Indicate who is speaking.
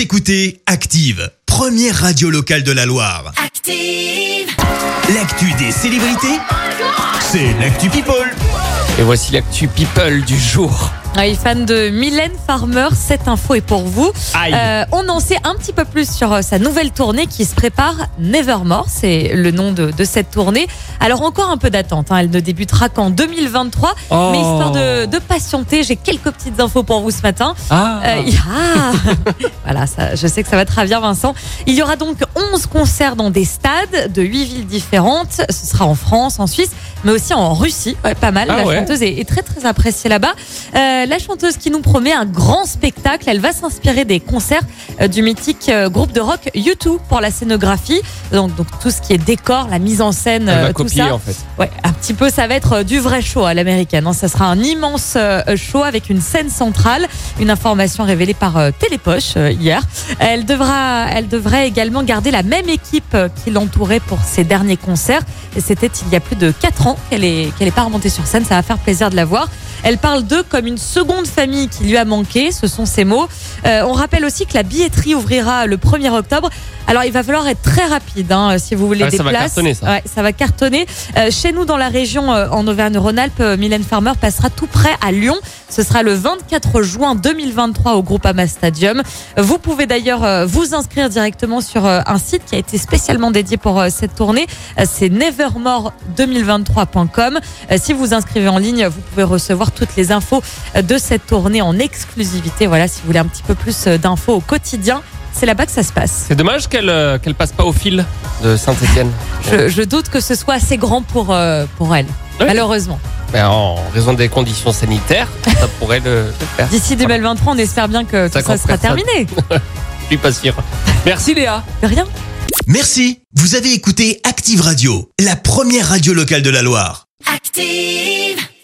Speaker 1: Vous écoutez Active, première radio locale de la Loire.
Speaker 2: Active.
Speaker 1: L'actu des célébrités, c'est l'actu People.
Speaker 3: Et voici l'actu people du jour.
Speaker 4: Oui, fan de Mylène Farmer, cette info est pour vous. Euh, on en sait un petit peu plus sur euh, sa nouvelle tournée qui se prépare, Nevermore, c'est le nom de, de cette tournée. Alors encore un peu d'attente, hein, elle ne débutera qu'en 2023,
Speaker 3: Oh.
Speaker 4: mais histoire de, de patienter, j'ai quelques petites infos pour vous ce matin.
Speaker 3: Ah,
Speaker 4: Euh, il- ah voilà, ça, je sais que ça va très bien, Vincent. Il y aura donc 11 concerts dans des stades de 8 villes différentes. Ce sera en France, en Suisse, mais aussi en Russie. Ouais, pas mal.
Speaker 3: Ah
Speaker 4: la
Speaker 3: ouais.
Speaker 4: chanteuse est, est très, très appréciée là-bas. Euh, la chanteuse qui nous promet un grand spectacle. Elle va s'inspirer des concerts euh, du mythique euh, groupe de rock U2 pour la scénographie. Donc, donc tout ce qui est décor, la mise en scène,
Speaker 3: elle
Speaker 4: euh,
Speaker 3: va
Speaker 4: tout
Speaker 3: copier
Speaker 4: ça.
Speaker 3: en fait.
Speaker 4: Ouais, un petit peu, ça va être euh, du vrai show à l'américaine. hein. Ça sera un immense euh, show avec une scène centrale. Une information révélée par euh, Télépoche euh, hier. Elle devra, elle devrait également garder la même équipe euh, qui l'entourait pour ses derniers concerts. Et c'était il y a plus de 4 ans qu'elle est, qu'elle est pas remontée sur scène. Ça va faire plaisir de la voir. Elle parle d'eux comme une seconde famille qui lui a manqué, ce sont ses mots. Euh, on rappelle aussi que la billetterie ouvrira le 1er octobre. Alors il va falloir être très rapide hein, si vous voulez
Speaker 3: Ouais,
Speaker 4: des
Speaker 3: ça va
Speaker 4: places.
Speaker 3: cartonner, ça.
Speaker 4: Ouais, ça va cartonner. Euh, chez nous dans la région euh, en Auvergne-Rhône-Alpes, Mylène Farmer passera tout près à Lyon. Ce sera le 24 juin 2023 au Groupama Stadium. Vous pouvez d'ailleurs vous inscrire directement sur un site qui a été spécialement dédié pour cette tournée. C'est nevermore2023.com. Euh, Si vous vous inscrivez en ligne, vous pouvez recevoir toutes les infos de cette tournée en exclusivité. Voilà, si vous voulez un petit peu plus euh, d'infos au quotidien, c'est là-bas que ça se passe.
Speaker 3: C'est dommage qu'elle euh, qu'elle passe pas au fil de Saint-Etienne.
Speaker 4: Je, je doute que ce soit assez grand pour, euh, pour elle, malheureusement.
Speaker 3: Mais en raison des conditions sanitaires, ça pourrait le, le faire.
Speaker 4: D'ici 2023, on espère bien que tout ça
Speaker 3: 50
Speaker 4: sera terminé.
Speaker 3: Je suis pas sûr. Merci Léa.
Speaker 4: De rien.
Speaker 1: Merci, vous avez écouté Active Radio, la première radio locale de la Loire.
Speaker 2: Active.